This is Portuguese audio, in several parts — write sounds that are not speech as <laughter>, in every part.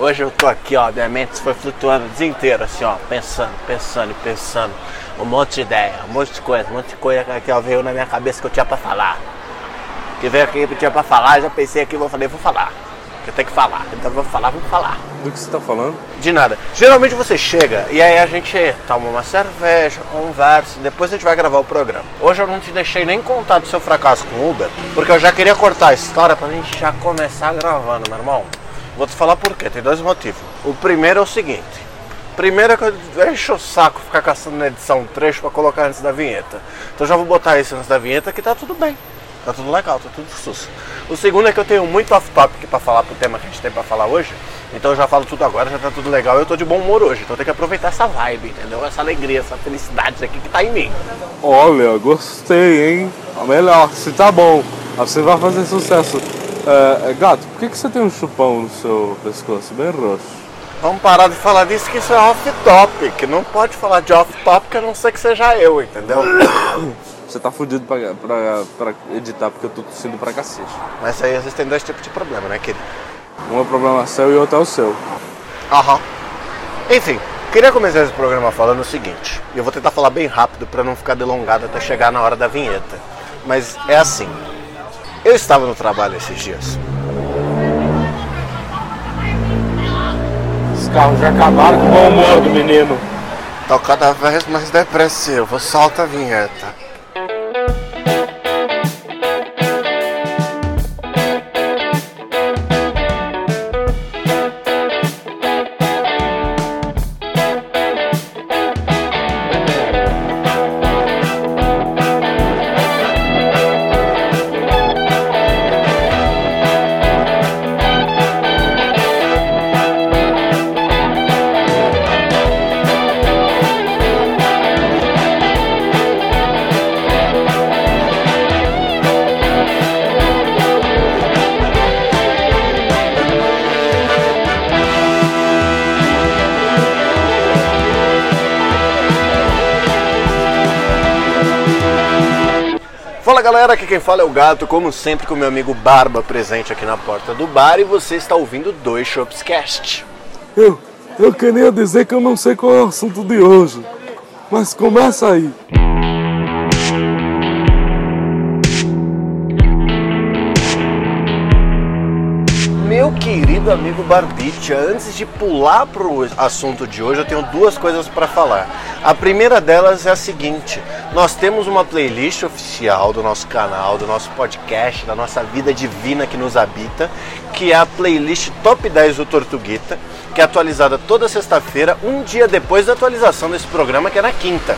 Hoje eu tô aqui, ó, minha mente foi flutuando o dia inteiro, assim, ó, pensando, pensando e pensando. Um monte de ideia, um monte de coisa, um monte de coisa que ó, veio na minha cabeça que eu tinha pra falar. Que veio aqui que eu tinha pra falar, já pensei aqui, vou falei, vou falar. Eu tenho que falar, então vou falar, vou falar. Do que você tá falando? De nada. Geralmente você chega e aí a gente toma uma cerveja, conversa, depois a gente vai gravar o programa. Hoje eu não te deixei nem contar do seu fracasso com o Uber, porque eu já queria cortar a história pra gente já começar gravando, meu irmão. Vou te falar por quê, tem dois motivos. O primeiro é o seguinte. Primeiro é que eu encho o saco ficar caçando na edição um trecho pra colocar antes da vinheta. Então já vou botar isso antes da vinheta que tá tudo bem. Tá tudo legal, tá tudo sus. O segundo é que eu tenho muito off-topic pra falar pro tema que a gente tem pra falar hoje. Então eu já falo tudo agora, já tá tudo legal. Eu tô de bom humor hoje, então tenho que aproveitar essa vibe, entendeu? Essa alegria, essa felicidade aqui que tá em mim. Olha, gostei, hein? Melhor, se tá bom. Você vai fazer sucesso. É, é, gato, por que, que você tem um chupão no seu pescoço bem roxo? Vamos parar de falar disso que isso é off-topic. Não pode falar de off-topic a não ser que seja eu, entendeu? <coughs> Você tá fudido pra, pra, pra editar porque eu tô tossindo pra cacete. Mas aí existem dois tipos de problema, né, querido? Um é problema seu e outro é o seu. Aham. Enfim, queria começar esse programa falando o seguinte. Eu vou tentar falar bem rápido para não ficar delongado até chegar na hora da vinheta. Mas é assim. Eu estava no trabalho esses dias. Os carros já acabaram com o bom humor do menino. Tô cada vez mais depressivo. Solta a vinheta. Galera, aqui quem fala é o Gato, como sempre com meu amigo Barba presente aqui na porta do bar e você está ouvindo Dois Shops Cast. Eu, eu queria dizer que eu não sei qual é o assunto de hoje. Mas começa aí. Meu querido amigo Barbicha, antes de pular pro assunto de hoje, eu tenho duas coisas para falar. A primeira delas é a seguinte: nós temos uma playlist do nosso canal, do nosso podcast, da nossa vida divina que nos habita, que é a playlist Top 10 do Tortuguita, que é atualizada toda sexta-feira, um dia depois da atualização desse programa, que é na quinta.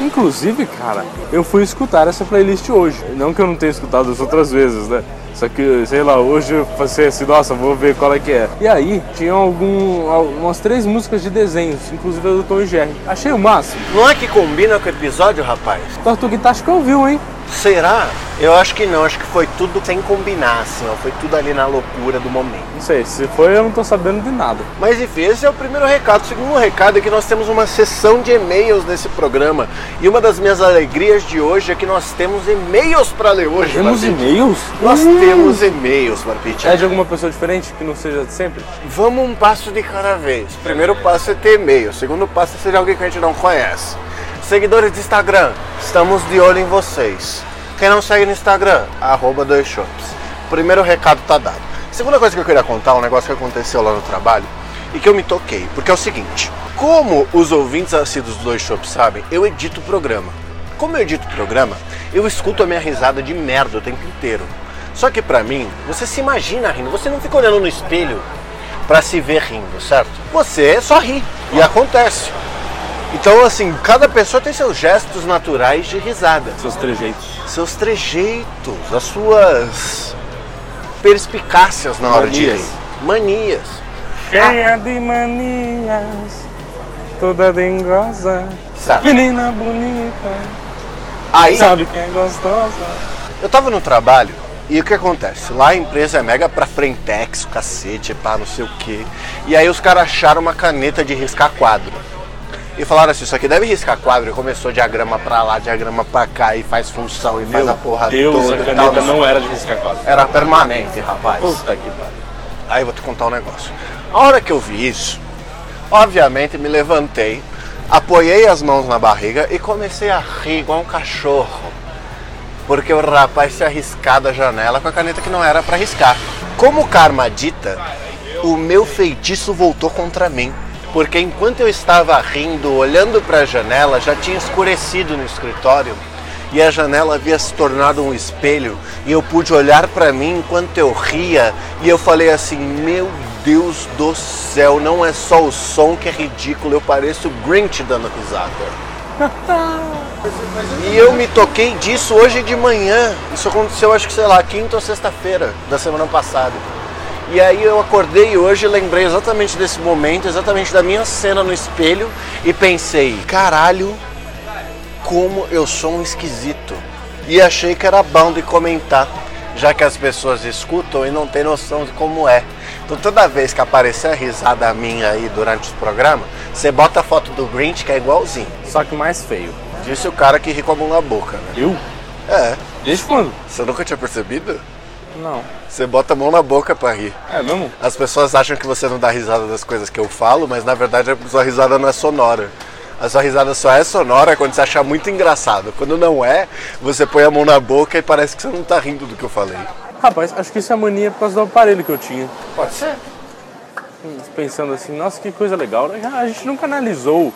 Inclusive, cara, eu fui escutar essa playlist hoje. Não que eu não tenha escutado as outras vezes, né? Só que, sei lá, hoje eu pensei assim, nossa, vou ver qual é que é. E aí, tinha algum, umas três músicas de desenhos, inclusive a do Tom e Jerry. Achei o máximo. Não é que combina com o episódio, rapaz? Tortuguita acho que ouviu, hein? Será? Eu acho que não, acho que foi tudo sem combinar, assim, ó. Foi tudo ali na loucura do momento. Não sei, se foi eu não tô sabendo de nada. Mas enfim, esse é o primeiro recado. O segundo recado é que nós temos uma sessão de e-mails nesse programa. E uma das minhas alegrias de hoje é que nós temos e-mails para ler hoje. Temos Barbite. e-mails? Nós temos e-mails, Barbite. É de alguma pessoa diferente que não seja de sempre? Vamos um passo de cada vez. O primeiro passo é ter e-mail. O segundo passo é ser de alguém que a gente não conhece. Seguidores de Instagram, estamos de olho em vocês. Quem não segue no Instagram, arroba dois shops. Primeiro recado tá dado. Segunda coisa que eu queria contar, um negócio que aconteceu lá no trabalho e que eu me toquei. Porque é o seguinte, como os ouvintes assíduos do Dois Shops sabem, eu edito o programa. Como eu edito o programa, eu escuto a minha risada de merda o tempo inteiro. Só que pra mim, você se imagina rindo, você não fica olhando no espelho pra se ver rindo, certo? Você só ri e acontece. Então, assim, cada pessoa tem seus gestos naturais de risada, Seus trejeitos. seus trejeitos, as suas perspicácias na hora de Manias. rir. Manias. Cheia de manias, toda dengosa. Sabe? Menina bonita, Aí, sabe que é gostosa. eu tava no trabalho e o que acontece? Lá a empresa é mega pra frentex, cacete, pá, não sei o quê. E aí os caras acharam uma caneta de riscar quadro. E falaram assim, isso aqui deve riscar quadro. E começou diagrama pra lá, diagrama pra cá, e faz função, e faz a porra Deus, toda a e caneta tal. não era de riscar quadro. Era permanente, rapaz. Puta que pariu. Aí eu vou te contar um negócio. A hora que eu vi isso, obviamente me levantei, apoiei as mãos na barriga e comecei a rir igual um cachorro. Porque o rapaz se arriscado da janela com a caneta que não era para riscar. Como o karma dita, o meu feitiço voltou contra mim. Porque enquanto eu estava rindo, olhando para a janela, já tinha escurecido no escritório e a janela havia se tornado um espelho e eu pude olhar para mim enquanto eu ria e eu falei assim: Meu Deus do céu, não é só o som que é ridículo, eu pareço Grinch dando risada. e eu me toquei disso hoje de manhã. Isso aconteceu, acho que sei lá, quinta ou sexta-feira da semana passada. E aí eu acordei hoje, lembrei exatamente desse momento, exatamente da minha cena no espelho e pensei, caralho, como eu sou um esquisito. E achei que era bom de comentar, já que as pessoas escutam e não têm noção de como é. Então toda vez que aparecer a risada minha aí durante o programa, você bota a foto do Grinch que é igualzinho. Só que mais feio. Disse o cara que ri com a mão na boca, né? Eu? É. Desde quando? Você nunca tinha percebido? Não. Você bota a mão na boca pra rir. É mesmo? As pessoas acham que você não dá risada das coisas que eu falo, mas na verdade a sua risada não é sonora. A sua risada só é sonora quando você achar muito engraçado. Quando não é, você põe a mão na boca e parece que você não tá rindo do que eu falei. Rapaz, acho que isso é mania por causa do aparelho que eu tinha. Pode ser. Pensando assim, nossa, que coisa legal. A gente nunca analisou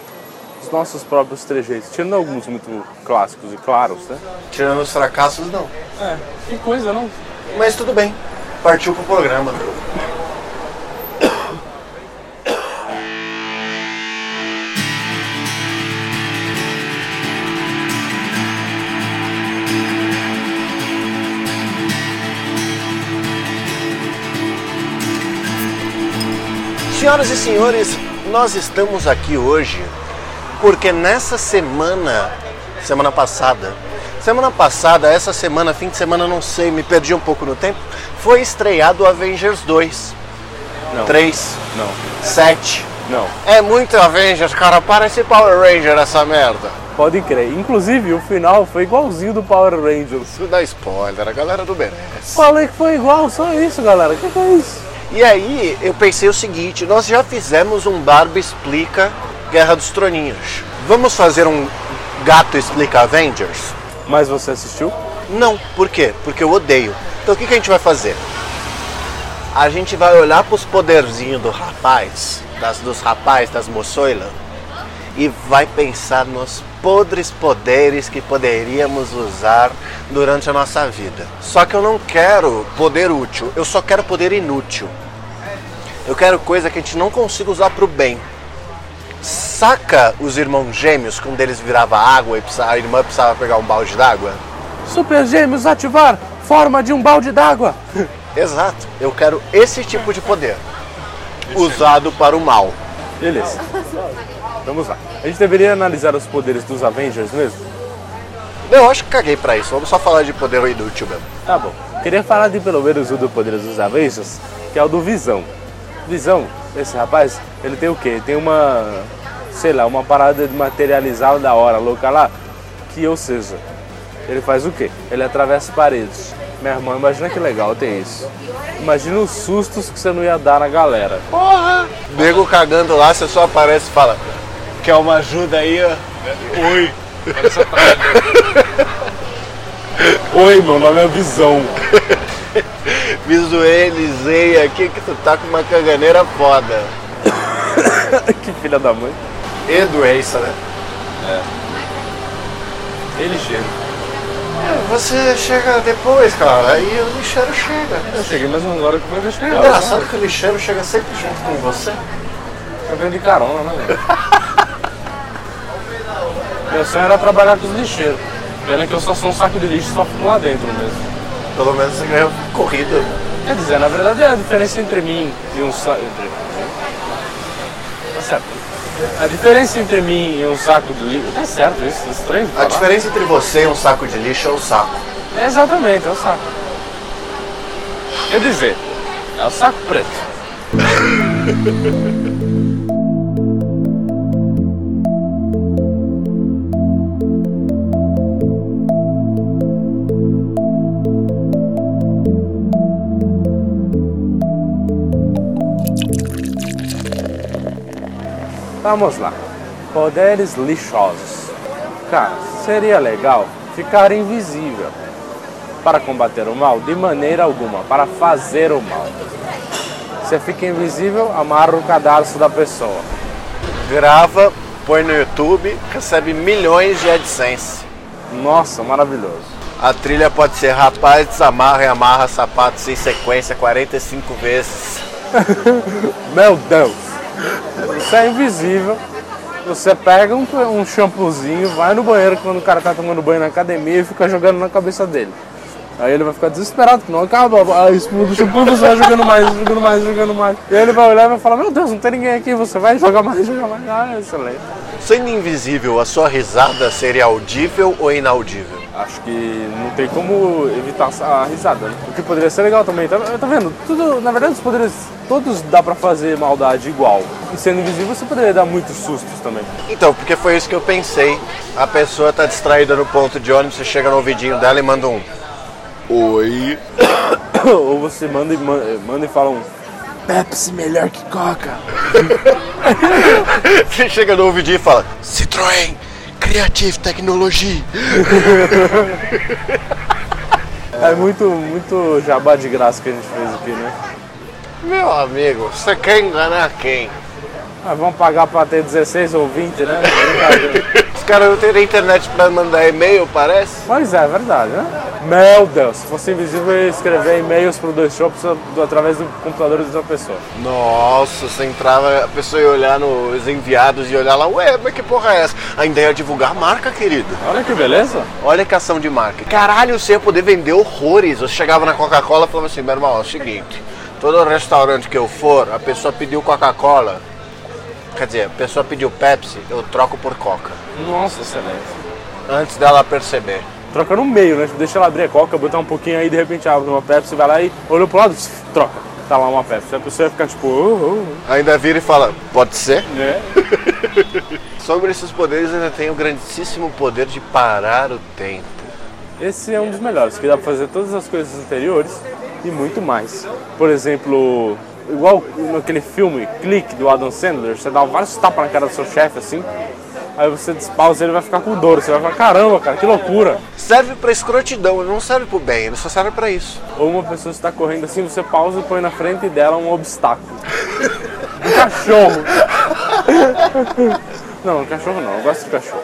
os nossos próprios trejeitos, tirando alguns muito clássicos e claros, né? Tirando os fracassos, não. É, que coisa, não? Mas tudo bem. Partiu pro programa. Senhoras e senhores, nós estamos aqui hoje porque nessa semana, semana passada, semana passada, essa semana, fim de semana, não sei, me perdi um pouco no tempo, foi estreado Avengers 2. Não. 3, Não. 7. Não. É muito Avengers, cara, parece Power Ranger essa merda. Pode crer. Inclusive, o final foi igualzinho do Power Rangers. Isso dá spoiler, a galera do merece. Falei que foi igual, só isso, galera. O que, que é isso? E aí eu pensei o seguinte, nós já fizemos um Barbie Explica Guerra dos Troninhos. Vamos fazer um Gato Explica Avengers? Mas você assistiu? Não, por quê? Porque eu odeio. Então o que, que a gente vai fazer? A gente vai olhar para os poderzinhos do rapaz, das, dos rapazes, das moçoilas, e vai pensar nos podres poderes que poderíamos usar durante a nossa vida. Só que eu não quero poder útil, eu só quero poder inútil. Eu quero coisa que a gente não consiga usar para o bem. Saca os irmãos gêmeos, quando eles virava água e a irmã precisava pegar um balde d'água? Super Gêmeos ativar! Forma de um balde d'água! <laughs> Exato. Eu quero esse tipo de poder. Usado para o mal. Beleza. Vamos lá. A gente deveria analisar os poderes dos Avengers mesmo? Eu acho que caguei pra isso. Vamos só falar de poder inútil mesmo. Tá bom. Queria falar de pelo menos um dos poderes dos Avengers, que é o do Visão. Visão, esse rapaz, ele tem o quê? Ele tem uma, sei lá, uma parada de materializar da hora, louca lá, que ou seja, ele faz o quê? Ele atravessa paredes. Meu irmão, imagina que legal tem isso. Imagina os sustos que você não ia dar na galera. Porra! Nego cagando lá, você só aparece e fala: Quer uma ajuda aí? ó?" Oi. Oi, meu nome é Visão. Visualizei aqui que tu tá com uma caganeira foda. <coughs> que filha da mãe. E doença, né? Ele chega. Você chega depois, cara, aí o lixeiro chega. Eu cheguei mais uma hora que vai É chegar. engraçado que o lixeiro chega sempre junto com você. Eu venho de carona, né, velho? <laughs> Meu sonho era trabalhar com os lixeiros. Pena que eu só sou um saco de lixo só fico lá dentro mesmo. Pelo menos você ganhou corrida. Quer dizer, na verdade é a diferença entre mim e um saco. Entre... Tá certo. A diferença entre mim e um saco de lixo. Tá certo isso, é estranho. A falar. diferença entre você e um saco de lixo é o saco. É exatamente, é o saco. Quer dizer, é o saco preto. <laughs> Vamos lá. Poderes lixosos. Cara, seria legal ficar invisível para combater o mal de maneira alguma, para fazer o mal. Você fica invisível, amarra o cadarço da pessoa. Grava, põe no YouTube, recebe milhões de AdSense. Nossa, maravilhoso. A trilha pode ser rapaz, desamarra e amarra sapatos em sequência 45 vezes. <laughs> Meu Deus! Você é invisível. Você pega um, um shampoozinho, vai no banheiro quando o cara tá tomando banho na academia e fica jogando na cabeça dele. Aí ele vai ficar desesperado, que não acaba a espuma do shampoo, você vai jogando mais, jogando mais, jogando mais. E aí ele vai olhar e vai falar, meu Deus, não tem ninguém aqui, você vai jogar mais, jogar mais. Ah, excelente. Sendo invisível, a sua risada seria audível ou inaudível? Acho que não tem como evitar a risada, né? O que poderia ser legal também, tá, tá vendo? Tudo, na verdade, os poderes, todos dá pra fazer maldade igual. E sendo invisível, você poderia dar muitos sustos também. Então, porque foi isso que eu pensei. A pessoa tá distraída no ponto de ônibus, você chega no ouvidinho dela e manda um Oi. <coughs> Ou você manda e, manda e fala um Pepsi melhor que Coca. <laughs> você chega no ouvidinho e fala Citroën, Creative Technology. <laughs> é muito, muito jabá de graça que a gente fez aqui, né? Meu amigo, você quer enganar quem? Ah, vamos pagar para ter 16 ou 20, né? <laughs> Os caras não têm internet para mandar e-mail, parece? Pois é, é verdade, né? Meu Deus, se fosse invisível, eu ia escrever e-mails para dois shops através do computador de outra pessoa. Nossa, você entrava, a pessoa ia olhar nos enviados e olhar lá, ué, mas que porra é essa? Ainda ia divulgar a marca, querido. Olha que beleza. Olha que ação de marca. Caralho, você ia poder vender horrores. Você chegava na Coca-Cola e falava assim, meu irmão, é o seguinte, todo restaurante que eu for, a pessoa pediu Coca-Cola, Quer dizer, a pessoa pediu Pepsi, eu troco por Coca. Nossa, excelente. Antes dela perceber. Troca no meio, né? Deixa ela abrir a Coca, botar um pouquinho aí, de repente abre uma Pepsi, vai lá e olhou pro lado, troca. Tá lá uma Pepsi. A pessoa ia ficar tipo. Oh, oh. Ainda vira e fala, pode ser? É. <laughs> Sobre esses poderes, ainda tem o grandíssimo poder de parar o tempo. Esse é um dos melhores, que dá pra fazer todas as coisas anteriores e muito mais. Por exemplo, igual naquele filme Clique do Adam Sandler, você dá vários tapas na cara do seu chefe assim, aí você despausa ele vai ficar com dor, você vai falar, caramba, cara, que loucura. Serve pra escrotidão, não serve pro bem, ele só serve pra isso. Ou uma pessoa está correndo assim, você pausa e põe na frente dela um obstáculo. um cachorro. <laughs> não, um cachorro não, eu gosto de cachorro.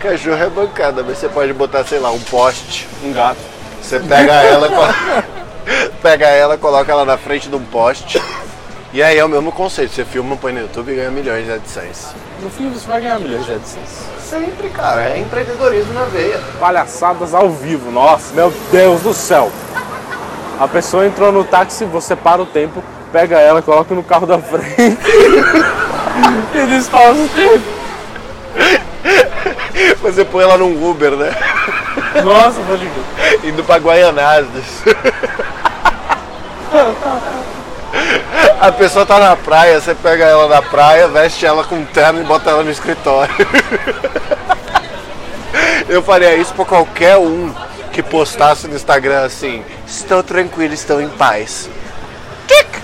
Cachorro é bancada, mas você pode botar, sei lá, um poste. Um gato. Você pega ela com <laughs> <laughs> pega ela, coloca ela na frente de um poste. E aí é o mesmo conceito, você filma, põe no YouTube e ganha milhões de AdSense. No fim você vai ganhar milhões de AdSense. Sempre, cara, é empreendedorismo na veia. Palhaçadas ao vivo, nossa, meu Deus do céu. A pessoa entrou no táxi, você para o tempo, pega ela, coloca no carro da frente <laughs> e despausa o tempo. Você põe ela num Uber, né? Nossa, pode. Indo pra Guaianadas. A pessoa tá na praia, você pega ela na praia, veste ela com terno e bota ela no escritório. Eu faria isso pra qualquer um que postasse no Instagram assim: Estou tranquilo, estou em paz. Tic!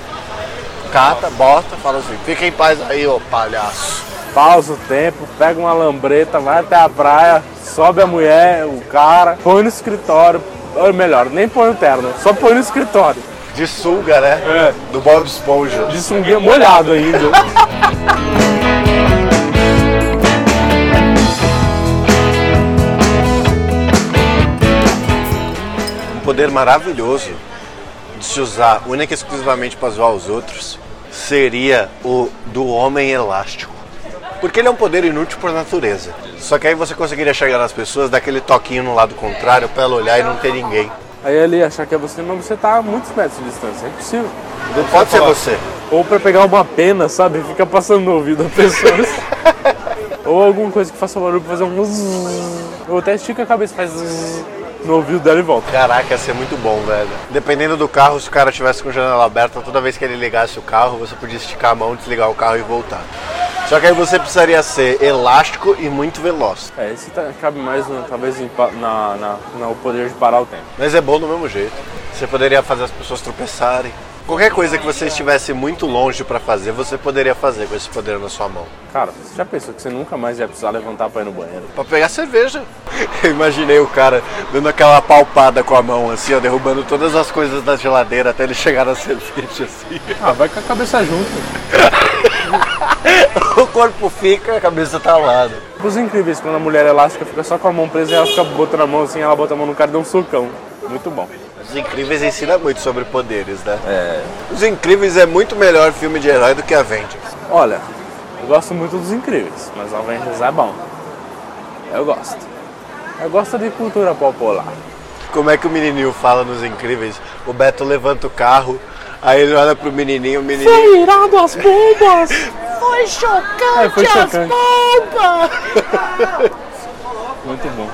Cata, bota, fala assim: Fica em paz aí, ô palhaço. Pausa o tempo, pega uma lambreta, vai até a praia, sobe a mulher, o cara, põe no escritório. Ou melhor, nem põe o terno, só põe no escritório. De sunga, né? É. Do Bob Esponja. De sunguinha molhado ainda. um poder maravilhoso de se usar única e exclusivamente para zoar os outros seria o do homem elástico. Porque ele é um poder inútil por natureza. Só que aí você conseguiria chegar nas pessoas, dar aquele toquinho no lado contrário para ela olhar e não ter ninguém. Aí ele achar que é você, mas você tá a muitos metros de distância. É impossível. Não pode ser você. Ou pra pegar uma pena, sabe? Fica passando no ouvido da pessoa. <laughs> Ou alguma coisa que faça barulho pra fazer um. Ou até estica a cabeça, faz no ouvido dela e volta. Caraca, ia ser muito bom, velho. Dependendo do carro, se o cara tivesse com a janela aberta, toda vez que ele ligasse o carro, você podia esticar a mão, desligar o carro e voltar. Só que aí você precisaria ser elástico e muito veloz. É, esse tá, cabe mais, no, talvez, na, na, no poder de parar o tempo. Mas é bom do mesmo jeito. Você poderia fazer as pessoas tropeçarem. Qualquer coisa que você estivesse muito longe pra fazer, você poderia fazer com esse poder na sua mão. Cara, você já pensou que você nunca mais ia precisar levantar pra ir no banheiro? Pra pegar cerveja. <laughs> Eu imaginei o cara dando aquela palpada com a mão, assim, ó, derrubando todas as coisas da geladeira até ele chegar na <laughs> cerveja, assim. Ah, vai com a cabeça junto. <laughs> O corpo fica, a cabeça tá ao lado. Os incríveis, quando a mulher elástica fica só com a mão presa e ela fica botando a mão assim, ela bota a mão no cara e dá um socão. Muito bom. Os Incríveis ensina muito sobre poderes, né? É. Os Incríveis é muito melhor filme de herói do que Avengers. Olha, eu gosto muito dos incríveis, mas Avengers é bom. Eu gosto. Eu gosto de cultura popular. Como é que o menininho fala nos Incríveis? O Beto levanta o carro, aí ele olha pro menininho, o menininho... irado as bombas! <laughs> Foi chocante, É, foi chocante. bombas! <laughs> Muito bom.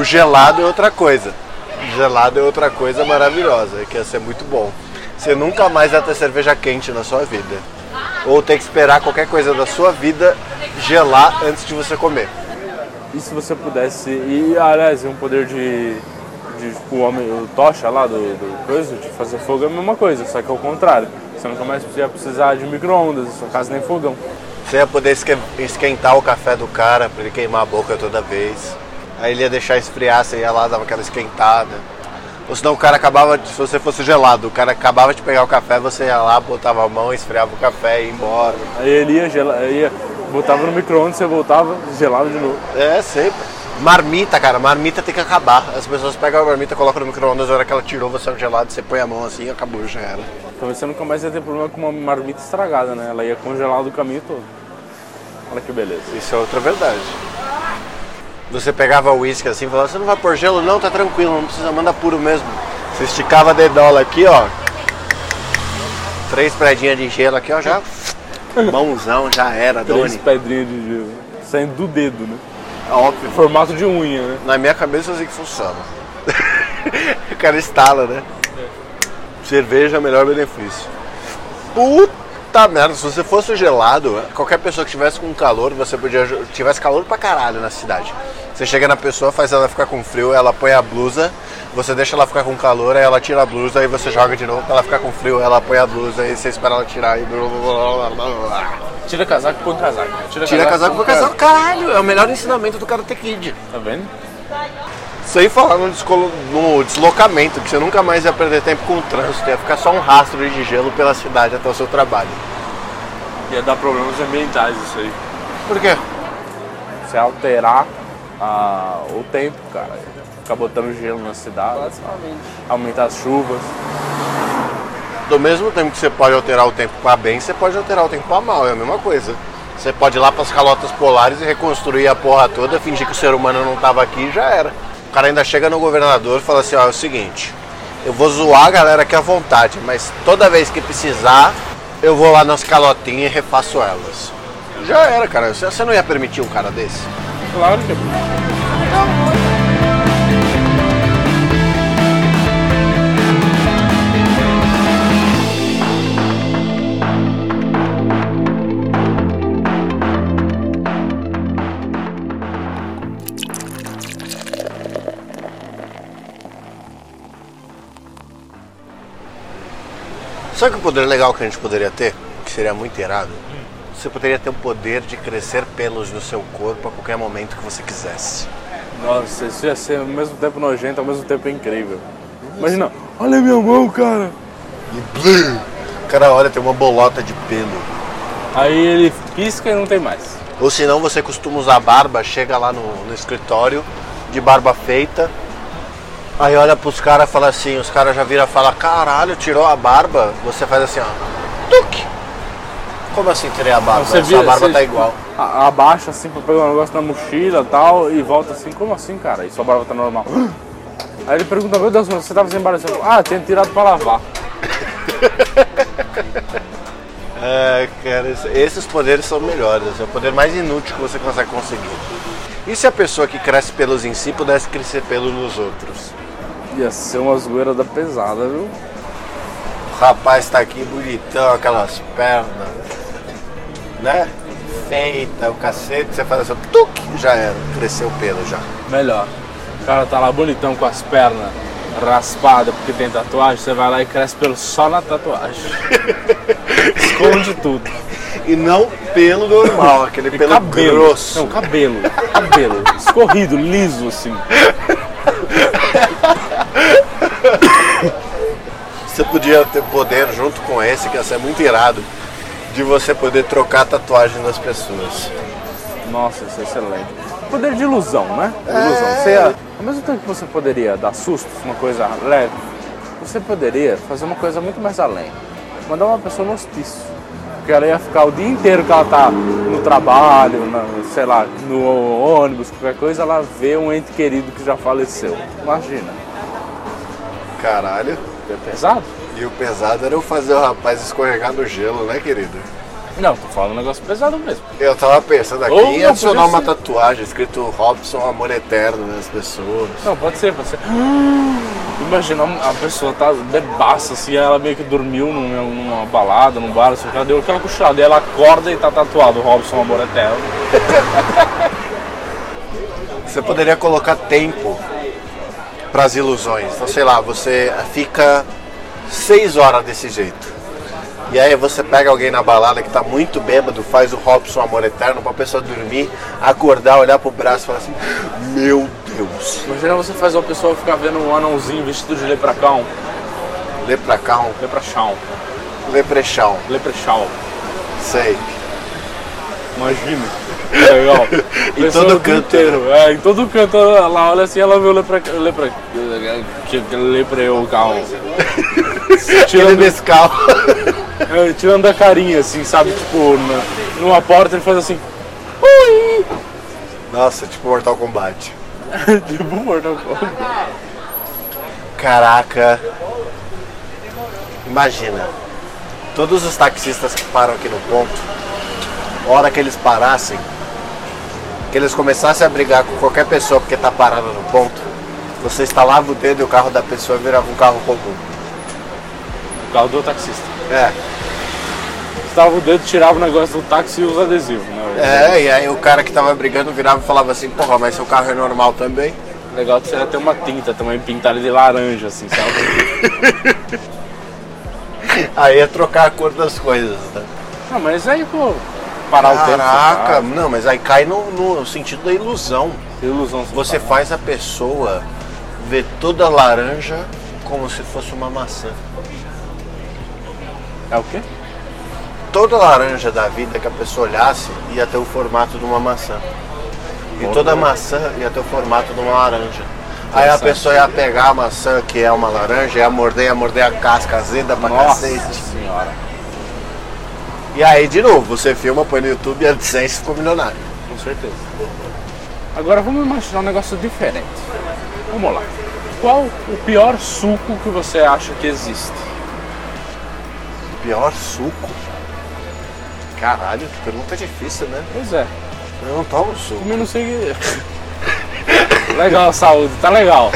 O gelado é outra coisa. Gelado é outra coisa maravilhosa, que ia ser muito bom. Você nunca mais vai ter cerveja quente na sua vida. Ou ter que esperar qualquer coisa da sua vida gelar antes de você comer. E se você pudesse. E aliás, um poder de. de tipo, o homem. O tocha lá do, do coisa, de fazer fogo é a mesma coisa, só que é o contrário. Você nunca mais ia precisar de micro-ondas, na sua casa nem fogão. Você ia poder esque- esquentar o café do cara pra ele queimar a boca toda vez. Aí ele ia deixar esfriar, você ia lá, dava aquela esquentada. Ou senão o cara acabava, se você fosse gelado, o cara acabava de pegar o café, você ia lá, botava a mão, esfriava o café e ia embora. Aí ele ia, gela, ia botava no micro-ondas, você voltava, gelado de novo. É, sempre. Marmita, cara, marmita tem que acabar. As pessoas pegam a marmita, colocam no micro-ondas, na hora que ela tirou, você é gelado, você põe a mão assim, acabou, já era. Talvez você nunca mais ia ter problema com uma marmita estragada, né? Ela ia congelar do caminho todo. Olha que beleza. Isso é outra verdade. Você pegava o uísque assim e falava, você não vai pôr gelo? Não, tá tranquilo, não precisa, manda puro mesmo. Você esticava a dedola aqui, ó. Três predinhas de gelo aqui, ó, já. <laughs> Mãozão, já era, Três Doni. pedrinhas de gelo. Saindo do dedo, né? Óbvio. Formato de unha, né? Na minha cabeça é assim que funciona. <laughs> o cara estala, né? Cerveja é o melhor benefício. Puta merda, se você fosse gelado, qualquer pessoa que tivesse com calor, você podia. tivesse calor pra caralho na cidade. Você chega na pessoa, faz ela ficar com frio, ela põe a blusa, você deixa ela ficar com calor, aí ela tira a blusa, aí você joga de novo pra ela ficar com frio, ela põe a blusa, aí você espera ela tirar e. blá, blá, blá, blá, blá. Tira casaco põe casaco. Tira casaco põe pro casaco, caralho, é o melhor ensinamento do Karate Kid. Tá vendo? Sem falar no, descolo- no deslocamento, que você nunca mais ia perder tempo com o trânsito, ia ficar só um rastro de gelo pela cidade até o seu trabalho. Ia dar problemas ambientais isso aí. Por quê? Você alterar ah, o tempo, cara. Ficar botando gelo na cidade. Aumentar as chuvas. Do mesmo tempo que você pode alterar o tempo para bem, você pode alterar o tempo para mal, é a mesma coisa. Você pode ir lá para as calotas polares e reconstruir a porra toda, fingir que o ser humano não estava aqui e já era. O cara ainda chega no governador e fala assim, ó, é o seguinte, eu vou zoar a galera aqui à vontade, mas toda vez que precisar, eu vou lá nas calotinhas e refaço elas. Já era, cara. Você não ia permitir um cara desse? Claro que Sabe que o poder legal que a gente poderia ter? Que seria muito irado? Você poderia ter o poder de crescer pelos no seu corpo a qualquer momento que você quisesse. Nossa, isso ia ser ao mesmo tempo nojento, ao mesmo tempo incrível. Imagina, olha minha mão, cara. E blum, o cara olha, tem uma bolota de pelo. Aí ele pisca e não tem mais. Ou se não, você costuma usar barba, chega lá no, no escritório de barba feita, aí olha pros caras e fala assim, os caras já viram e falam, caralho, tirou a barba, você faz assim, ó. Tuc! Como assim tirei a barba? Você Sua vira- barba você- tá igual. A- Abaixa assim pra pegar um negócio na mochila e tal e volta assim, como assim, cara? E sua barba tá normal. <gasps> Aí ele pergunta, meu Deus, mas você tava sem barba? Você fala, Ah, tinha tirado pra lavar. <laughs> É, cara, esse- esses poderes são melhores. É o poder mais inútil que você consegue conseguir. E se a pessoa que cresce pelos em si pudesse crescer pelo nos outros? Ia ser uma zoeira da pesada, viu? O rapaz tá aqui bonitão, aquelas pernas, né? Feita, o cacete, você faz assim, tuc, já era, cresceu o pelo já. Melhor. O cara tá lá bonitão com as pernas raspada porque tem tatuagem, você vai lá e cresce pelo só na tatuagem. <laughs> Esconde tudo. E não pelo normal, aquele E pelo grosso. Não, cabelo. Cabelo. Escorrido, liso assim. Você podia ter poder junto com esse, que ia ser muito irado, de você poder trocar a tatuagem das pessoas. Nossa, isso é excelente. Poder de ilusão, né? É. Ilusão. Você, ia- ao mesmo tempo que você poderia dar sustos, uma coisa leve, você poderia fazer uma coisa muito mais além. Mandar uma pessoa no hospício. Porque ela ia ficar o dia inteiro que ela tá no trabalho, na- sei lá, no ônibus, qualquer coisa, ela vê um ente querido que já faleceu. Imagina. Caralho. É pesado? E o pesado era eu fazer o rapaz escorregar no gelo, né, querido? Não, tô falando um negócio pesado mesmo. Eu tava pensando aqui Ou em adicionar uma ser. tatuagem escrito Robson Amor Eterno nas pessoas. Não, pode ser, pode ser. <gasps> Imagina a pessoa tá bebaça assim, ela meio que dormiu numa, numa balada, num bar, assim, ela deu aquela cochilada, e ela acorda e tá tatuado Robson Amor Eterno. <laughs> Você poderia colocar tempo para as ilusões. Então, sei lá, você fica seis horas desse jeito. E aí você pega alguém na balada que tá muito bêbado, faz o Robson Amor Eterno pra pessoa dormir, acordar, olhar pro braço e falar assim, meu Deus, Imagina você faz uma pessoa ficar vendo um anãozinho vestido de lepracão. lepracão, Leprachão. leprechão, Leprechão. sei. Imagina. Legal. <laughs> Em todo canto, inteiro. É, em todo canto ela olha assim, ela vê o lepra. lepra. lepreocão. <laughs> Tirando, mescal. <laughs> <laughs> é, tirando a carinha assim, sabe? Tipo, na- numa porta ele faz assim. Nossa, tipo Mortal Kombat. <laughs> tipo Mortal Kombat. Caraca. Imagina. Todos os taxistas que param aqui no ponto, a hora que eles parassem, que eles começassem a brigar com qualquer pessoa porque tá parada no ponto, você estalava o dedo e o carro da pessoa virava um carro comum. Carro do taxista. É. Estava o dedo, tirava o negócio do táxi e os adesivos, né? É, e aí o cara que tava brigando virava e falava assim, porra, mas seu carro é normal também? Legal que seria ter uma tinta também pintada de laranja, assim, sabe? <laughs> Aí é trocar a cor das coisas, né? Não, mas aí, pô, parar o tempo. Caraca, não, mas aí cai no, no sentido da ilusão. Ilusão Você faz a pessoa ver toda laranja como se fosse uma maçã. É o quê? Toda laranja da vida que a pessoa olhasse ia ter o formato de uma maçã. E toda maçã ia ter o formato de uma laranja. Aí a pessoa ia pegar a maçã, que é uma laranja, ia morder, ia morder a casca azeda pra Nossa cacete. senhora. E aí, de novo, você filma, põe no YouTube e <laughs> a AdSense ficou milionário. Com certeza. Agora vamos imaginar um negócio diferente. Vamos lá. Qual o pior suco que você acha que existe? Pior suco? Caralho, pergunta difícil, né? Pois é. Eu não tomo suco. Eu não sei. legal, saúde, tá legal.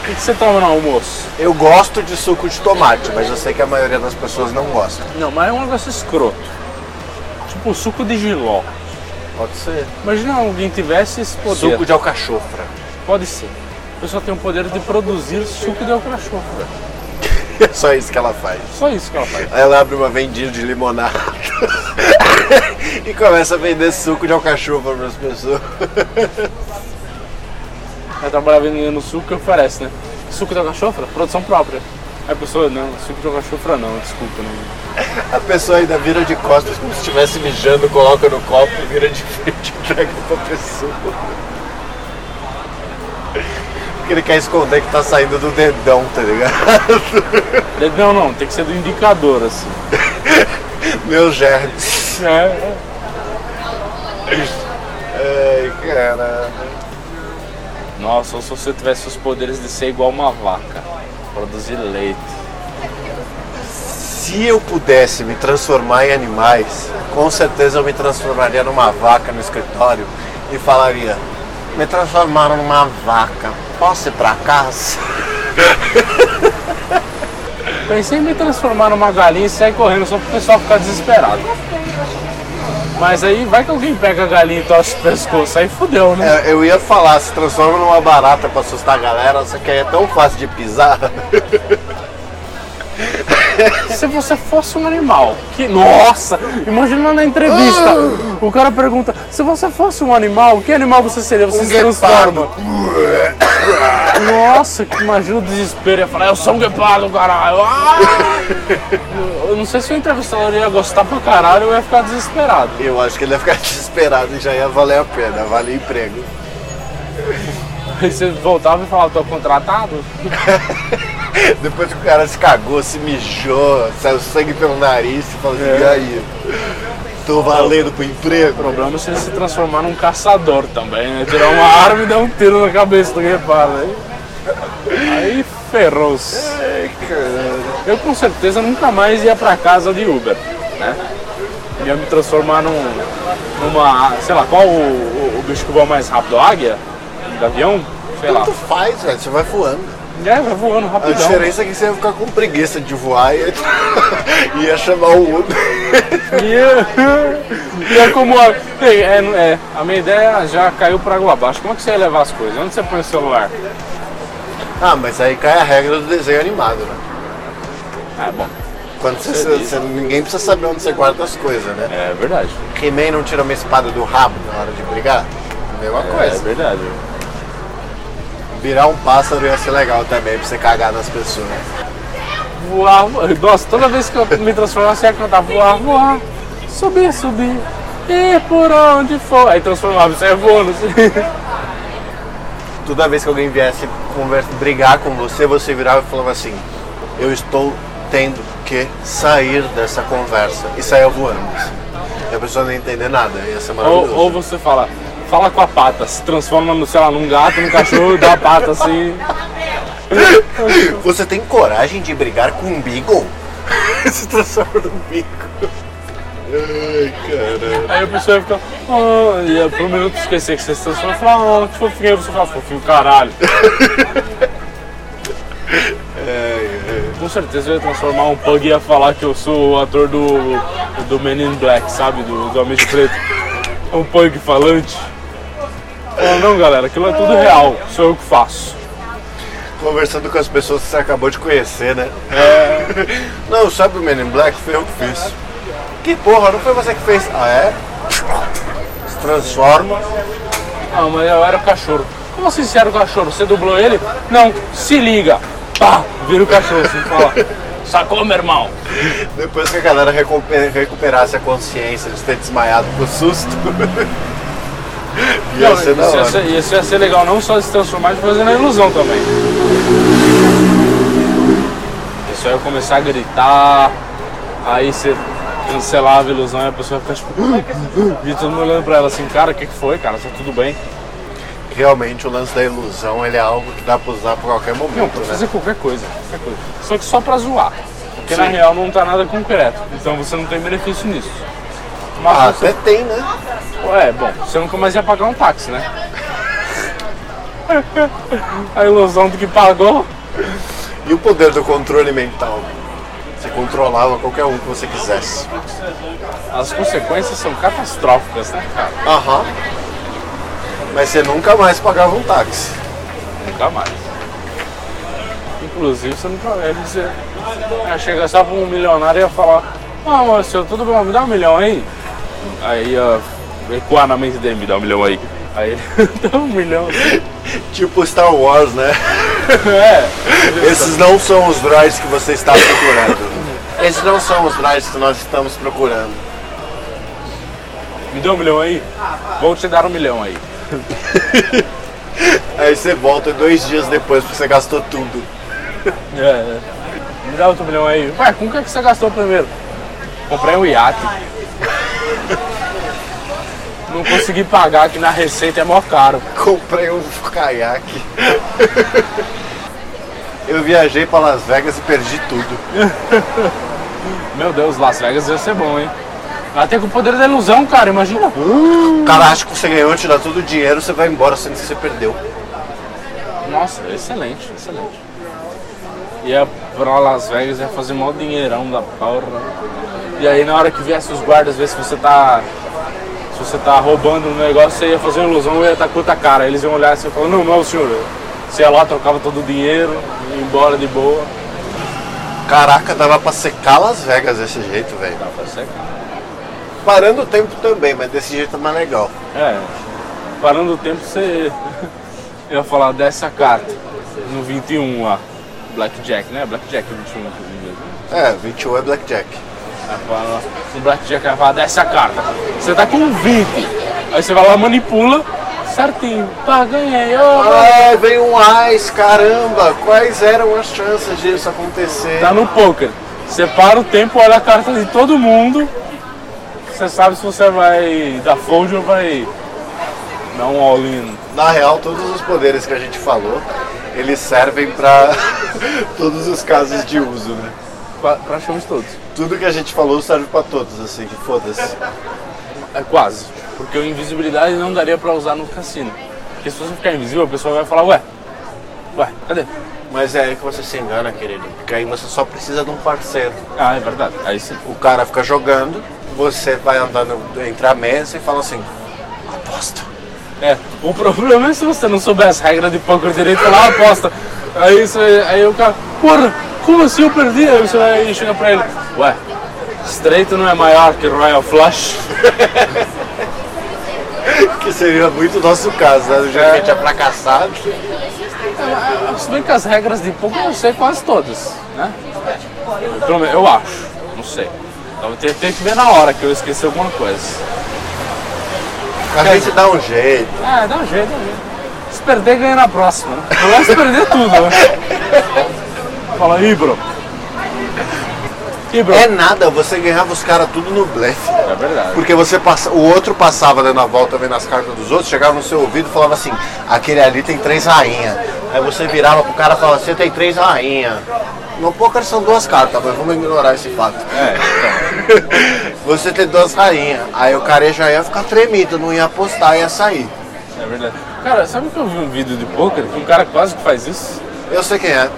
O que você toma no almoço? Eu gosto de suco de tomate, mas eu sei que a maioria das pessoas não gosta. Não, mas é um negócio escroto. Tipo suco de giló. Pode ser. Imagina alguém tivesse esse poder. Suco de alcachofra. Pode ser. A pessoa tem o poder de produzir suco de alcachofra. É <laughs> só isso que ela faz. Só isso que ela faz. Aí ela abre uma vendinha de limonada <laughs> e começa a vender suco de alcachofra para as pessoas. <laughs> Ela trabalha vendendo suco e oferece, né? Suco de alcachofra? Produção própria. Aí a pessoa, não, suco de alcachofra não, desculpa. Não. A pessoa ainda vira de costas como se estivesse mijando, coloca no copo e vira de frente e entrega pra pessoa. Porque ele quer esconder que tá saindo do dedão, tá ligado? <laughs> Não, não, tem que ser do indicador, assim. <laughs> Meus germes. É, Ai, cara. Nossa, ou se você tivesse os poderes de ser igual uma vaca. Produzir leite. Se eu pudesse me transformar em animais, com certeza eu me transformaria numa vaca no escritório e falaria: Me transformaram numa vaca, posso ir pra casa? <laughs> Pensei em me transformar numa galinha e sair correndo só pro pessoal ficar desesperado. Mas aí vai que alguém pega a galinha e torce o pescoço, aí fudeu, né? É, eu ia falar, se transforma numa barata pra assustar a galera, só que aí é tão fácil de pisar. <laughs> Se você fosse um animal, que. Nossa! Imagina na entrevista. O cara pergunta: se você fosse um animal, que animal você seria? Você Um se transforma. Nossa, que imagina o desespero. Ia falar: eu sou um guepardo, caralho. Ah! Eu não sei se o entrevistador ia gostar pra caralho ou ia ficar desesperado. Eu acho que ele ia ficar <laughs> desesperado e já ia valer a pena, vale o emprego. Aí você voltava e falava: tô contratado? <laughs> Depois que o cara se cagou, se mijou, saiu sangue pelo nariz, você fala assim, É. e aí? Tô valendo pro O emprego? problema é se ele se transformar num caçador também, né? Tirar uma arma e dar um tiro na cabeça do guepardo. Aí, aí ferrou-se. Eu com certeza nunca mais ia pra casa de Uber, né? Ia me transformar num, numa. sei lá, qual o, o, o bicho que voa mais rápido? Águia? Gavião? Sei lá. Tanto faz, velho, você vai voando. É, vai voando A rapidão. diferença é que você ia ficar com preguiça de voar e <laughs> ia chamar o Uber. <laughs> E, é como. A, é, é, a minha ideia já caiu por água abaixo. Como é que você ia levar as coisas? Onde você põe o celular? Ah, mas aí cai a regra do desenho animado, né? Ah, bom. Quando você, Você você- ninguém precisa saber onde você guarda as coisas, né? É verdade. He-Man não tira uma espada do rabo na hora de brigar? Mesma É coisa. verdade. Virar um pássaro ia ser legal também, pra você cagar nas pessoas. Voar, voar. Nossa, toda vez que eu me transformasse, eu ia cantar voar, voar, subir, subir, e por onde for. Aí transformava, você ia voando. assim. Toda vez que alguém viesse conversa, brigar com você, você virava e falava assim: Eu estou tendo que sair dessa conversa. E saia voando. E a pessoa não ia entender nada, ia ser maravilhoso. Ou, ou você fala, fala com a pata, se transforma, no, sei lá, num gato, num cachorro, dá a pata assim. Você tem coragem de brigar com um beagle? <laughs> Se transforma num beagle. Ai, caramba. Aí a pessoa ia ficar, ah, e aí, por um minuto esquecer que você se transforma e falar, ah, que fofinho, aí você fala, fofinho, caralho. Com certeza eu ia transformar um pug e ia falar que eu sou o ator do, do Men in Black, sabe? Do, do Homem de Preto. Um pug falante. Não, galera, aquilo é tudo real, sou eu que faço. Conversando com as pessoas que você acabou de conhecer, né? É. <laughs> Não, sabe o Men in Black? Foi eu que fiz. Que porra, não foi você que fez? Ah, é? Se transforma. Ah, mas eu era o cachorro. Como assim você era o cachorro? Você dublou ele? Não, se liga. Pá, vira o cachorro assim, fala. <laughs> Sacou, meu irmão? Depois que a galera recuper- recuperasse a consciência de ter desmaiado por susto. <laughs> ia Não, ser isso, ia ser, isso ia ser legal não só se transformar, mas fazendo a ilusão também. Isso aí ia começar a gritar, aí você cancelava a ilusão e a pessoa ia ficar tipo. E todo mundo olhando pra ela assim, cara, o que, que foi, cara? Tá tudo bem? Realmente o lance da ilusão ele é algo que dá pra usar por qualquer Não, momento, pra né? fazer qualquer coisa, qualquer coisa. Só que só pra zoar. Porque na Sim. real não tá nada concreto. Então você não tem benefício nisso. Ah, até tem, né? É, bom, você nunca mais ia pagar um táxi, né? <laughs> A ilusão do que pagou. E o poder do controle mental? Você controlava qualquer um que você quisesse. As consequências são catastróficas, né, cara? Aham. Mas você nunca mais pagava um táxi. Nunca mais. Inclusive, você nunca vai dizer. Aí chega só pra um milionário e ia falar: Ah, mas senhor, tudo bom, me dá um milhão aí. Aí ia ecoar na mente dele: Me dá um milhão aí. Aí ele <laughs> dá um milhão. <laughs> Tipo Star Wars, né? <laughs> É. Esses não são os droids que você está procurando. Esses não são os droids que nós estamos procurando. Me dá um milhão aí? Vou te dar um milhão aí. Aí você volta dois dias depois porque você gastou tudo. É, é. Me dá outro milhão aí. Ué, com o que, é que você gastou primeiro? Comprei um iate. Não consegui pagar, que na receita é mó caro. Comprei um caiaque. Eu viajei para Las Vegas e perdi tudo. Meu Deus, Las Vegas ia ser bom, hein? Até com o poder da ilusão, cara, imagina. O cara acha que você ganhou, te dá todo o dinheiro, você vai embora sendo que você perdeu. Nossa, excelente, excelente. Ia pra Las Vegas, ia fazer mó dinheirão da porra. E aí na hora que viesse os guardas ver se você tá. Se você tá roubando um negócio, você ia fazer uma ilusão e ia estar com outra cara. Eles iam olhar assim e falar, não, não, senhor. Você ia lá, trocava todo o dinheiro, ia embora de boa. Caraca, dava pra secar Las Vegas desse jeito, velho. Dá pra secar. Parando o tempo também, mas desse jeito é mais legal. É. Parando o tempo, você. <laughs> Ia falar dessa carta. No 21 lá. Blackjack, né? Blackjack 21 inclusive. É, 21 é Blackjack. Fala, No Blackjack vai falar dessa carta. Você tá com 20. Aí você vai lá, manipula, certinho. Tá, ganhei. Ai, veio um Ais, caramba! Quais eram as chances disso acontecer? Tá no poker. Você para o tempo, olha a carta de todo mundo. Você sabe se você vai dar fold ou vai dar um all-in. Na real, todos os poderes que a gente falou, eles servem pra <laughs> todos os casos de uso, né? Pra- Praticamente todos. Tudo que a gente falou serve pra todos, assim, que foda-se. É quase. Porque o invisibilidade não daria pra usar no cassino. Porque se você ficar invisível, a pessoa vai falar, ué, ué, cadê? Mas é aí que você se engana, querido. Porque aí você só precisa de um parceiro. Ah, é verdade. Aí sim. O cara fica jogando, você vai andando entre a mesa e fala assim, aposta. É, o problema é se você não souber as regras de poker direito, ah, aposta. Aí, você, aí o cara, porra, como assim eu perdi? Aí você vai e chega pra ele, ué, estreito não é maior que Royal Flush? <laughs> Que seria muito nosso caso, né? Do jeito que a gente é fracassado. Se bem que as regras de poker eu sei quase todas, né? Pelo menos, eu acho, não sei. Então tem, tem que ver na hora que eu esqueci alguma coisa. A gente dá um jeito. É, dá um jeito, dá um jeito. Se perder, ganha na próxima, né? Pelo menos perder tudo, né? <laughs> Fala aí, bro. E, bro? É nada, você ganhava os caras tudo no blefe. É verdade. Porque você passa, o outro passava dando a volta vendo as cartas dos outros, chegava no seu ouvido e falava assim, aquele ali tem três rainhas. Aí você virava pro cara e falava, você tem três rainhas. No poker são duas cartas, mas vamos ignorar esse fato. É, <laughs> Você tem duas rainhas. Aí o cara já ia ficar tremido, não ia apostar, ia sair. é verdade. Cara, sabe que eu vi um vídeo de poker que um cara quase que faz isso? Eu sei quem é.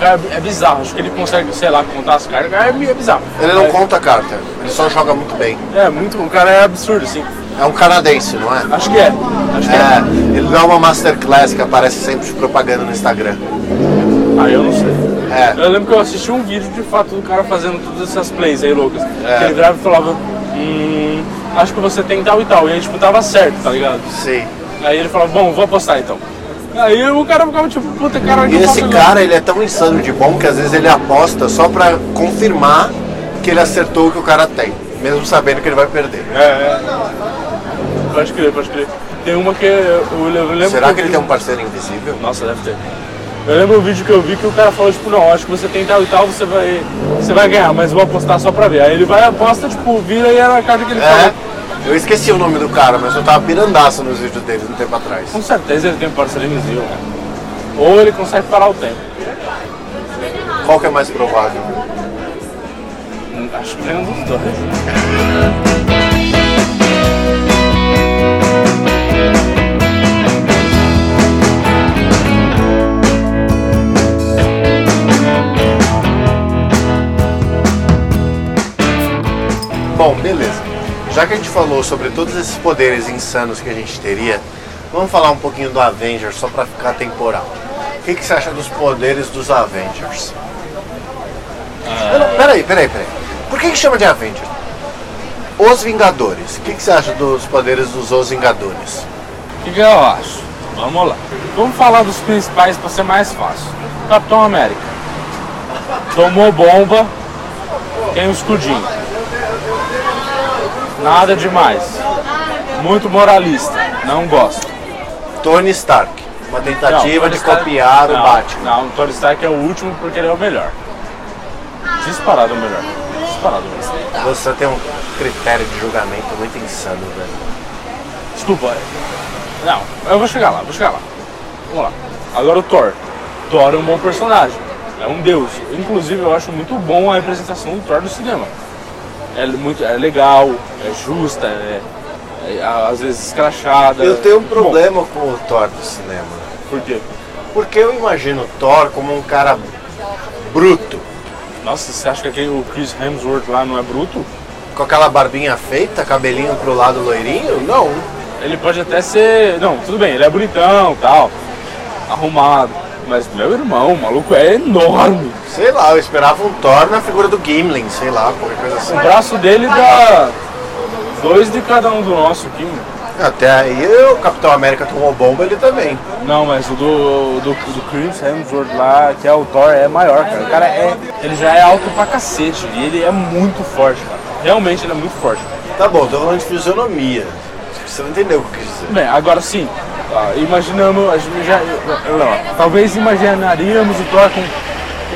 Cara é bizarro, acho que ele consegue, sei lá, contar as cartas. É, é bizarro. Ele não é, conta carta, ele só joga muito bem. É, muito. O cara é absurdo, assim. É um canadense, não é? Acho que é. Acho que é. É, ele dá uma masterclass que aparece sempre de propaganda no Instagram. Aí eu não sei. É. Eu lembro que eu assisti um vídeo de fato do cara fazendo todas essas plays aí loucas. É. Ele virava e falava, hum, acho que você tem tal e tal. E aí tipo, tava certo, tá ligado? Sim. Aí ele falava, bom, vou apostar então. Aí o cara ficava tipo, puta cara, E esse cara, ele é tão insano de bom que às vezes ele aposta só pra confirmar que ele acertou o que o cara tem, mesmo sabendo que ele vai perder. É, é. Pode crer, pode crer. Tem uma que eu, eu lembro. Será eu que ele vi- tem um parceiro invisível? Nossa, deve ter. Eu lembro um vídeo que eu vi que o cara falou, tipo, não, acho que você tem tal e tal, você vai, você vai ganhar, mas vou apostar só pra ver. Aí ele vai, aposta, tipo, vira e era a carta que ele É. eu esqueci o nome do cara, mas eu tava pirandaço nos vídeos dele um tempo atrás. Com certeza ele tem um parceiro invisível, né? Ou ele consegue parar o tempo. Qual que é mais provável? Hum, Acho que tem um dos dois. Bom, beleza. Já que a gente falou sobre todos esses poderes insanos que a gente teria, vamos falar um pouquinho do Avengers só pra ficar temporal. O que, que você acha dos poderes dos Avengers? Eu não- Peraí, peraí, peraí. Por que, que chama de Avengers? Os Vingadores. O que, que você acha dos poderes dos Os Vingadores? O que, que eu acho? Vamos lá. Vamos falar dos principais para ser mais fácil. Capitão América. Tomou bomba, tem um escudinho. Nada demais. Muito moralista. Não gosto. Tony Stark. Uma tentativa Tony de Stark- copiar o não, Batman. Não, o Tony Stark é o último porque ele é o melhor. Disparado é o melhor. Disparado. o melhor. Você tem um critério de julgamento muito insano, velho. Desculpa. Não, eu vou chegar lá, vou chegar lá. Vamos lá. Agora o Thor. Thor é um bom personagem. É um deus. Inclusive eu acho muito bom a representação do Thor no cinema. É muito é legal, é justa, é, é, às vezes escrachada. Eu tenho um Bom, problema com o Thor do cinema. por quê? Porque eu imagino o Thor como um cara bruto, Nossa, você acha que aquele, o Chris Hemsworth lá não é bruto? Com aquela barbinha feita, cabelinho pro lado loirinho? Não. Ele pode até ser. Não, tudo bem, ele é bonitão tal, arrumado. Mas meu irmão, o maluco é enorme. Sei lá, eu esperava um Thor na figura do Gimlin, sei lá, qualquer coisa assim. O braço dele dá dois de cada um do nosso aqui. mano. Até aí o Capitão América tomou bomba, ele também. Não, mas o do, do, do Chris Hemsworth lá, que é o Thor, é maior, cara. O cara é. Ele já é alto pra cacete. E ele é muito forte, cara. Realmente ele é muito forte. Tá bom, tô falando de fisionomia. Você não entendeu o que eu quis dizer. Bem, agora sim, ah, imaginamos, já, não, talvez imaginaríamos o Thor com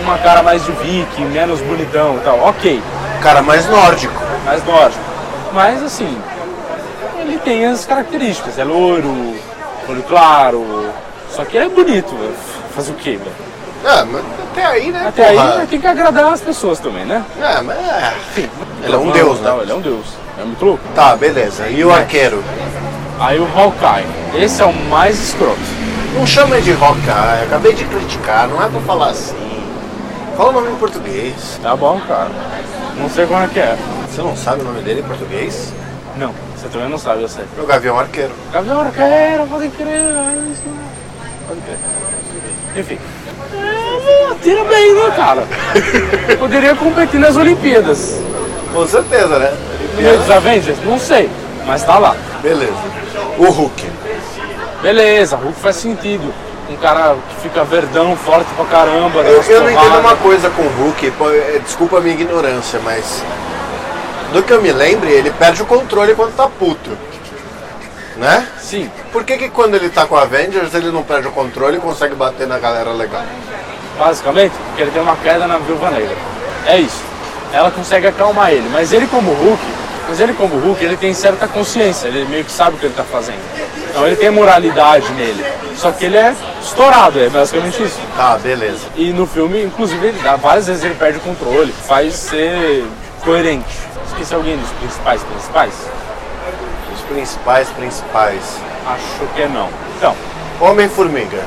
uma cara mais de viking, menos bonitão e tal, ok, Cara mais nórdico. mais nórdico. Mas assim, ele tem as características, é loiro, olho claro, só que é bonito, velho. fazer o quê, velho? Ah, mas até aí, né? Até aí porra? né, tem que agradar as pessoas também, né? É, mas é. Enfim, Ele é um deus, né? Não, ele é um deus, é muito louco. Tá, beleza. E o arqueiro? Aí o Hawkeye, esse é o mais escroto. Não chama de Hawkeye, acabei de criticar, não é pra falar assim. Fala o nome em português. Tá bom, cara. Não sei como é que é. Você não sabe o nome dele em português? Não, você também não sabe, eu sei. O Gavião Arqueiro. Gavião Arqueiro, pode crer, é isso. Pode crer. Enfim. É, tira bem, né, cara? <laughs> Poderia competir nas Olimpíadas. Com certeza, né? Dos Avengers? Não sei, mas tá lá. Beleza. O Hulk. Beleza, Hulk faz sentido. Um cara que fica verdão, forte pra caramba. Eu, eu não entendo uma coisa com o Hulk, é, desculpa a minha ignorância, mas. Do que eu me lembre, ele perde o controle quando tá puto. Né? Sim, Por que, que quando ele tá com Avengers ele não perde o controle e consegue bater na galera legal? basicamente, porque ele tem uma queda na Viúva Negra. É isso. Ela consegue acalmar ele, mas ele como Hulk, mas ele como Hulk, ele tem certa consciência, ele meio que sabe o que ele tá fazendo. Então ele tem moralidade nele. Só que ele é estourado, é basicamente isso. Tá, beleza. E no filme, inclusive, ele dá, várias vezes ele perde o controle, faz ser coerente. Esqueci alguém dos principais principais? Os principais, principais. Acho que não. Então, Homem-Formiga.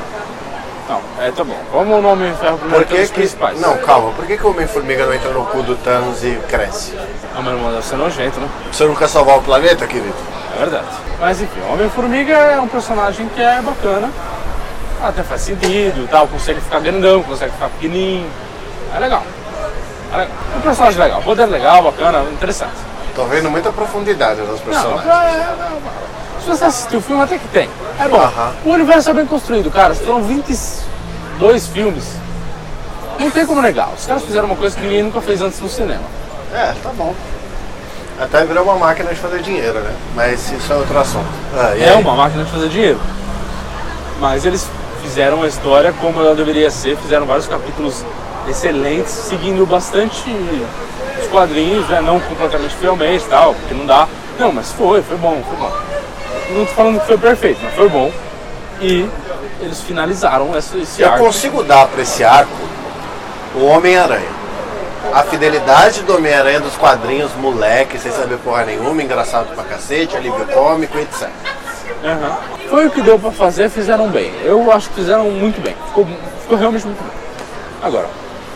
Não, é tá bom. Como o nome Ferro Por primeiro que que principais? Não, calma. Por que, que o Homem-Formiga não entra no cu do Thanos e cresce? Não, meu irmão, deve ser nojento, né? Você não quer salvar o planeta, querido? É verdade. Mas enfim, o Homem-Formiga é um personagem que é bacana. Até faz sentido, tal, consegue ficar grandão, consegue ficar pequenininho. É legal. É legal. Um personagem legal, poder legal, bacana, interessante. Tô vendo muita profundidade nos Não, personagens. é, é, é, se você assistir o filme, até que tem. É bom. Aham. O universo é bem construído, cara. Foram 22 filmes. Não tem como negar. Os caras fizeram uma coisa que ninguém nunca fez antes no cinema. É, tá bom. Até virou uma máquina de fazer dinheiro, né? Mas isso é outro assunto. Ah, e É aí? uma máquina de fazer dinheiro. Mas eles fizeram a história como ela deveria ser, fizeram vários capítulos excelentes, seguindo bastante os quadrinhos, né? não completamente fielmente e tal, porque não dá. Não, mas foi, foi bom, foi bom. Não tô falando que foi perfeito, mas foi bom. E eles finalizaram esse, esse Eu arco. consigo dar pra esse arco o Homem-Aranha. A fidelidade do Homem-Aranha dos quadrinhos, moleque, sem saber porra nenhuma, engraçado pra cacete, alívio cômico, etc. Aham. Foi o que deu pra fazer, fizeram bem. Eu acho que fizeram muito bem. Ficou, ficou realmente muito bem. Agora,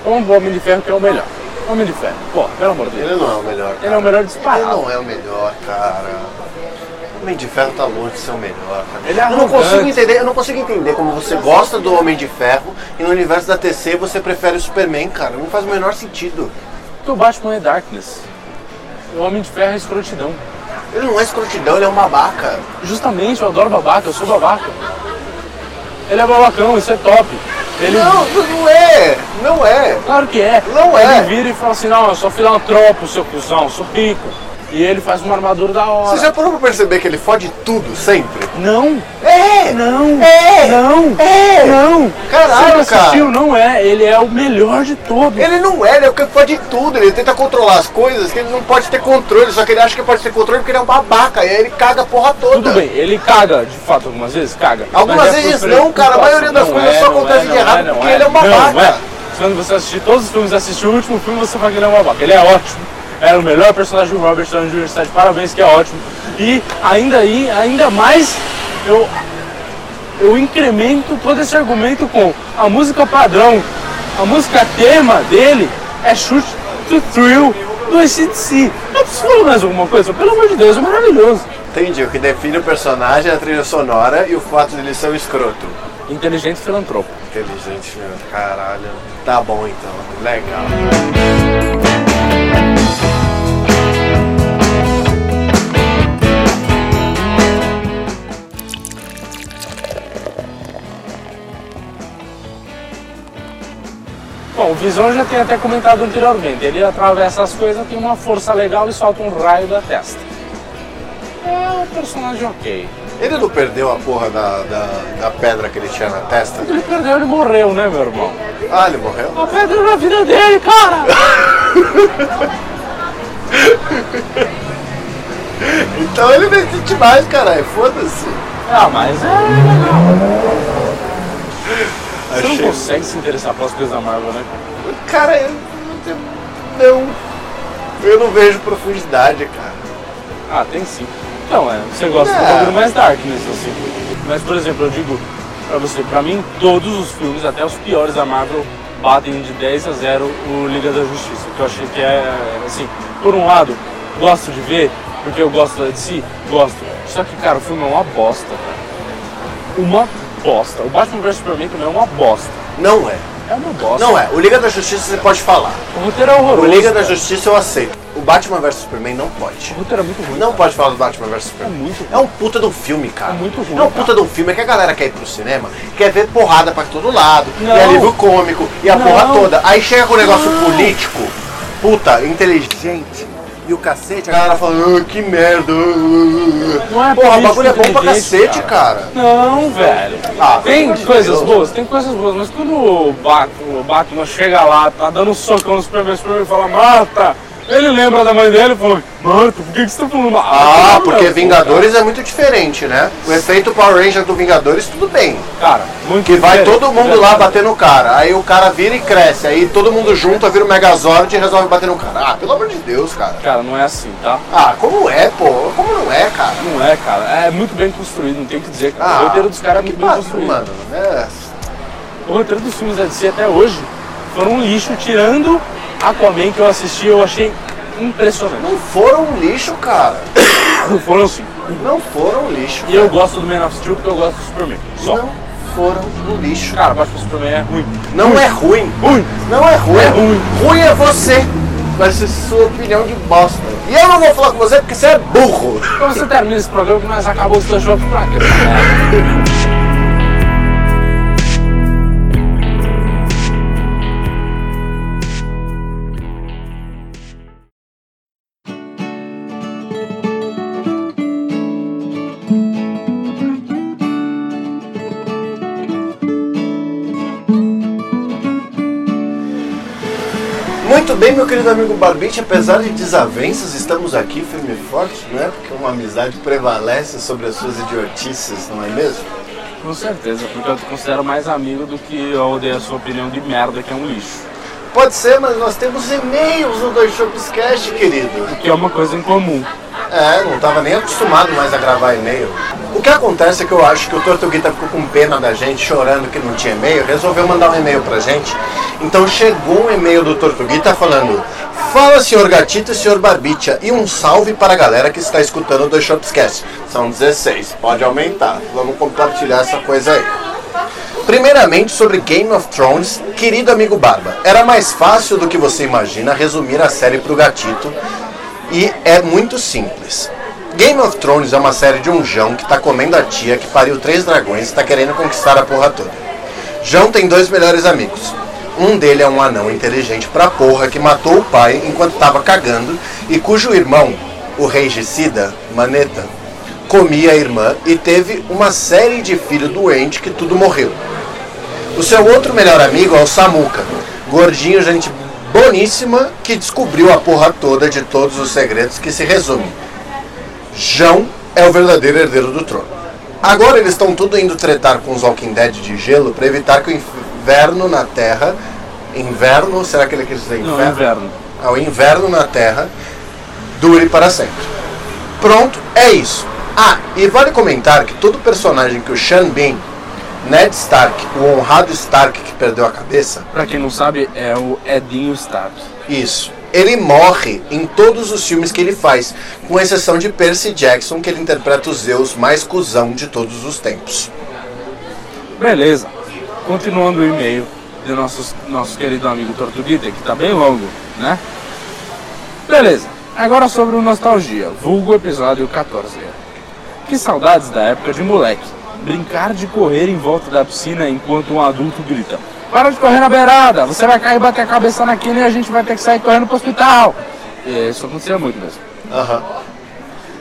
vamos pro Homem de Ferro que é o melhor. Homem de Ferro, pô, pelo amor de Deus. Ele não é o melhor. Ele é o melhor Ele disparado. não é o melhor, cara. O Homem de Ferro tá longe de ser o melhor, cara. Ele é eu não consigo entender, eu não consigo entender como você gosta do Homem de Ferro e no universo da TC você prefere o Superman, cara. Não faz o menor sentido. Porque o Batman é Darkness. O Homem de Ferro é escrotidão. Ele não é escrotidão, ele é um babaca. Justamente, eu adoro babaca, eu sou babaca. Ele é babacão, isso é top. Ele, Não, não é. Não é. Claro que é. Não é. Ele vira e fala assim, não, eu sou filantropo, seu cuzão, sou rico. E ele faz uma armadura da hora. Você já parou pra perceber que ele fode tudo sempre? Não, É! não, É! não, É! não. Caralho, Você não assistiu, cara. não é. Ele é o melhor de todos. Ele não é, ele é o que pode tudo. Ele tenta controlar as coisas que ele não pode ter controle, só que ele acha que pode ter controle porque ele é um babaca. E aí ele caga a porra toda. Tudo bem, ele caga, de fato, algumas vezes, caga. Algumas Mas é vezes não, cara, a maioria das Não coisas é, só não acontece é, de não errado é, não porque é. ele é um babaca. Não é. Quando você assistir todos os filmes e assistir o último filme, você fala que ele é um babaca. Ele é ótimo. Era o melhor personagem do Robert Downey Jr. Está de parabéns, que é ótimo. E ainda aí, ainda mais, eu, eu incremento todo esse argumento com a música padrão, a música tema dele é Shoot to Thrill do ACDC. Não preciso falar mais alguma coisa? Pelo amor de Deus, é maravilhoso. Entendi. O que define o personagem é a trilha sonora e o fato de ele ser um escroto. Inteligente filantropo. Inteligente, meu. Caralho. Tá bom então. Legal. Visão eu já tinha até comentado anteriormente. Ele atravessa as coisas, tem uma força legal e solta um raio da testa. É um personagem ok. Ele não perdeu a porra da, da, da pedra que ele tinha na testa? Ele perdeu, ele morreu, né, meu irmão? Ah, ele morreu? A pedra na vida dele, cara! <laughs> Então ele não existe mais, caralho. Foda-se. ah, mas é legal. Você não consegue se interessar pelas coisas da Marvel, né? Cara, eu não. Eu não vejo profundidade, cara. Ah, tem sim. Então, é, você gosta É. do bagulho mais dark nisso, assim. Mas, por exemplo, eu digo pra você, pra mim, todos os filmes, até os piores da Marvel, batem de 10 a 0 o Liga da Justiça. Que eu achei que é, assim, por um lado, gosto de ver, porque eu gosto da DC, gosto. Só que, cara, o filme é uma bosta, cara. Uma bosta. O Batman vs Superman também é uma bosta. Não é. É uma bosta. Não é. O Liga da Justiça você pode falar. O roteiro é O horroroso. Liga da cara. Justiça eu aceito. O Batman vs Superman não pode. O roteiro é muito ruim. Não cara. pode falar do Batman vs Superman. É muito ruim. É um puta de um filme, cara. É muito ruim, É um puta de um filme. É que a galera quer ir pro cinema, quer ver porrada pra todo lado, Não. e alívio cômico, e a Não. porra toda. Aí chega com o negócio político, puta, inteligente, e o cacete, a galera fala, ah, que merda. Não é ah." Porra, o bagulho é bom pra cacete, cara. Não, velho. Ah, tem coisas Deus. boas, tem coisas boas, mas quando o Batman, o Batman chega lá, tá dando um socão no Superman, o Superman fala, mata! Ele lembra da mãe dele e fala, mata, por que, que você tá falando mata? Ah, porque Vingadores é muito diferente, né? O efeito Power Ranger do Vingadores, tudo bem. Cara, muito Que vai diferente, todo mundo lá verdade. bater no cara. Aí o cara vira e cresce. Aí todo mundo junto vira o Megazord e resolve bater no cara. Ah, pelo amor de Deus, cara. Cara, não é assim, tá? Ah, como é, pô? Como não é, cara? Não é, cara. É muito bem construído, não tem o que dizer, cara. Ah, o roteiro dos caras é muito bem pariu, construído. mano. É. O roteiro dos filmes da DC até hoje foram um lixo, tirando Aquaman que eu assisti, eu achei impressionante. Não foram um lixo, cara. Foram sim. Não foram um lixo. E eu gosto do Man of Steel porque eu gosto do Superman. Só. Não foram um lixo. Cara, Batman Superman é ruim. Não é ruim. Ruim. Não é ruim. É ruim. Ruim é você. Vai ser sua opinião de bosta. E eu não vou falar com você porque você é burro. Então você termina esse programa que nós acabamos o jogo pra quê? É. bem, meu querido amigo Barbite, apesar de desavenças, estamos aqui firme e forte, não é? Porque uma amizade prevalece sobre as suas idiotices, não é mesmo? Com certeza, porque eu te considero mais amigo do que eu odeio a sua opinião de merda, que é um lixo. Pode ser, mas nós temos e-mails no Dois Shows Cast, querido. Que é uma coisa em comum. É, não estava nem acostumado mais a gravar e-mail. O que acontece é que eu acho que o Tortuguita ficou com pena da gente, chorando que não tinha e-mail, resolveu mandar um e-mail pra gente. Então chegou um e-mail do Tortuguita falando: Fala, senhor Gatito e senhor Barbicha, e um salve para a galera que está escutando o Dois Shopscast. São 16, pode aumentar. Vamos compartilhar essa coisa aí. Primeiramente, sobre Game of Thrones, querido amigo Barba, era mais fácil do que você imagina resumir a série pro gatito e é muito simples. Game of Thrones é uma série de um Jão que tá comendo a tia que pariu três dragões e tá querendo conquistar a porra toda. Jão tem dois melhores amigos. Um dele é um anão inteligente pra porra que matou o pai enquanto tava cagando e cujo irmão, o regicida, Maneta, comia a irmã e teve uma série de filhos doentes que tudo morreu. O seu outro melhor amigo é o Samuca, gordinho, gente boníssima, que descobriu a porra toda de todos os segredos que se resume. Jão é o verdadeiro herdeiro do trono. Agora eles estão tudo indo tretar com os Walking Dead de gelo para evitar que o inverno na Terra. Inverno? Será que ele quer dizer Não, inverno? inverno. ao inverno na Terra dure para sempre. Pronto, é isso. Ah, e vale comentar que todo personagem que o Sean Bean, Ned Stark, o honrado Stark que perdeu a cabeça, Pra quem não sabe, é o Edinho Stark. isso. Ele morre em todos os filmes que ele faz, com exceção de Percy Jackson, que ele interpreta o Zeus mais cuzão de todos os tempos. Beleza. Continuando o e-mail de nossos, nosso querido amigo Tortuguita, que tá bem longo, né? Beleza. Agora sobre o Nostalgia, vulgo episódio 14. Que saudades da época de moleque. Brincar de correr em volta da piscina enquanto um adulto grita: Para de correr na beirada, você vai cair e bater a cabeça naquilo e a gente vai ter que sair correndo pro hospital. E isso acontecia muito mesmo. Aham.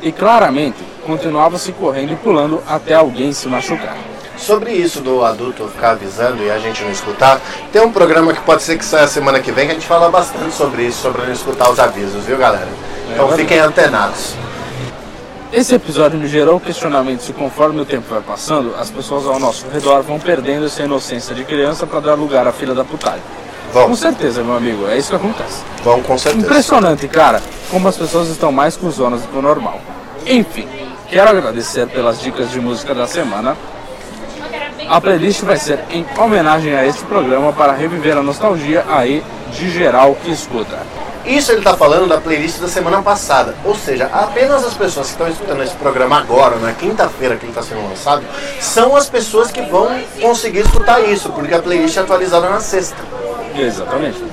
E claramente continuava se correndo e pulando até alguém se machucar. Sobre isso do adulto ficar avisando e a gente não escutar, tem um programa que pode ser que saia semana que vem que a gente fala bastante sobre isso, sobre não escutar os avisos, viu galera? Então fiquem antenados. Esse episódio me gerou o questionamento se conforme o tempo vai passando, as pessoas ao nosso redor vão perdendo essa inocência de criança para dar lugar à filha da putagem. Com Vão, certeza, meu amigo, é isso que acontece. vão com certeza. Impressionante, cara, como as pessoas estão mais cuzonas do que o normal. Enfim, quero agradecer pelas dicas de música da semana. A playlist vai ser em homenagem a este programa para reviver a nostalgia aí de geral que escuta. Isso ele tá falando da playlist da semana passada. Ou seja, apenas as pessoas que estão escutando esse programa agora, na quinta-feira que ele está sendo lançado, são as pessoas que vão conseguir escutar isso, porque a playlist é atualizada na sexta. Exatamente.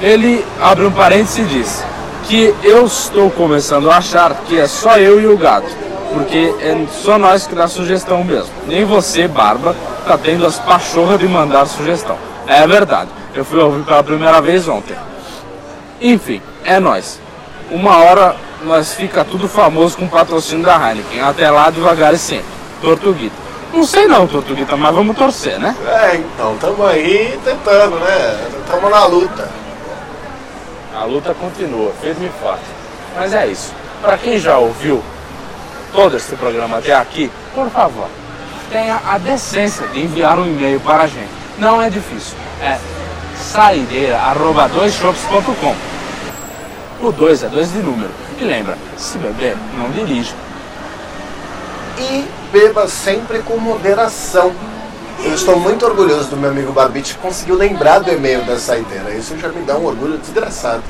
Ele abre um parênteses e diz que eu estou começando a achar que é só eu e o gato, porque é só nós que dá sugestão mesmo. Nem você, Barba, tá tendo as pachorras de mandar sugestão. É verdade. Eu fui ouvir pela primeira vez ontem. Enfim, é nós. Uma hora nós fica tudo famoso com o patrocínio da Heineken. Até lá devagar e sempre. Tortuguita. Não sei não, Tortuguita, mas vamos torcer, né? É, então, tamo aí tentando, né? Tamo na luta. A luta continua, firme e forte. Mas é isso. Para quem já ouviu todo esse programa até aqui, por favor, tenha a decência de enviar um e-mail para a gente. Não é difícil. É saideira@doisshops.com. O 2 é 2 de número. E lembra, se beber, não dirija. E beba sempre com moderação. Eu estou muito orgulhoso do meu amigo Barbite que conseguiu lembrar do e-mail da saideira. Isso já me dá um orgulho desgraçado.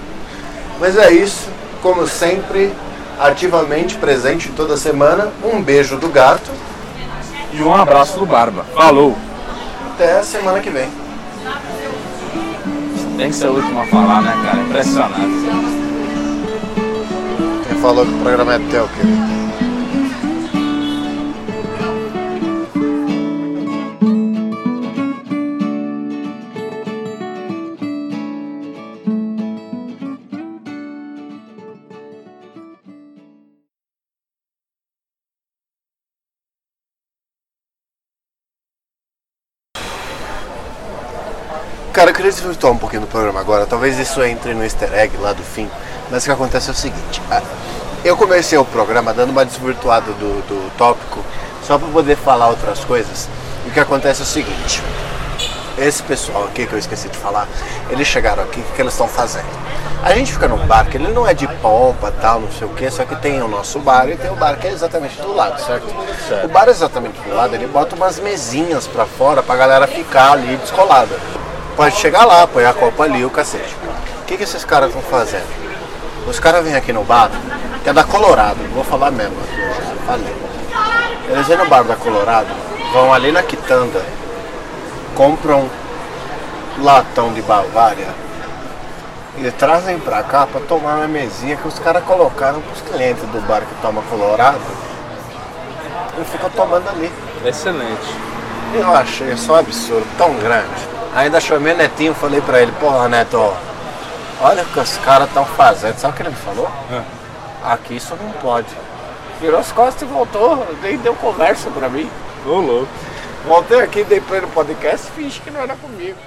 Mas é isso, como sempre, ativamente presente toda semana. Um beijo do gato. E um abraço do Barba. Falou! Até semana que vem. Tem que ser o último a falar, né, cara? Impressionante. Quem falou que o programa é teu, querido? Queria desvirtuar um pouquinho do programa agora. Talvez isso entre no easter egg lá do fim. Mas o que acontece é o seguinte. ah, Eu comecei o programa dando uma desvirtuada do, do tópico só para poder falar outras coisas. E o que acontece é o seguinte. Esse pessoal aqui que eu esqueci de falar, eles chegaram aqui, o que eles estão fazendo? A gente fica num bar que ele não é de pompa, tal, não sei o que, só que tem o nosso bar e tem o bar que é exatamente do lado, certo? Certo. O bar exatamente do lado, ele bota umas mesinhas pra fora pra galera ficar ali descolada. Pode chegar lá, põe a copa ali, o cacete. O que, que esses caras estão fazendo? Os caras vêm aqui no bar, que é da Colorado, vou falar mesmo, aqui, eu já falei. Eles vêm no bar da Colorado, vão ali na quitanda, compram latão de Bavária e trazem pra cá pra tomar na mesinha que os caras colocaram pros clientes do bar que toma Colorado e ficam tomando ali. Excelente. Eu achei isso um absurdo, tão grande. Ainda chamei o Netinho e falei pra ele, porra Neto, olha o que os caras estão fazendo. Sabe o que ele me falou? Aqui isso não pode. Virou as costas e voltou, nem deu conversa pra mim. Ô louco. Voltei aqui, dei play no podcast, finge que não era comigo.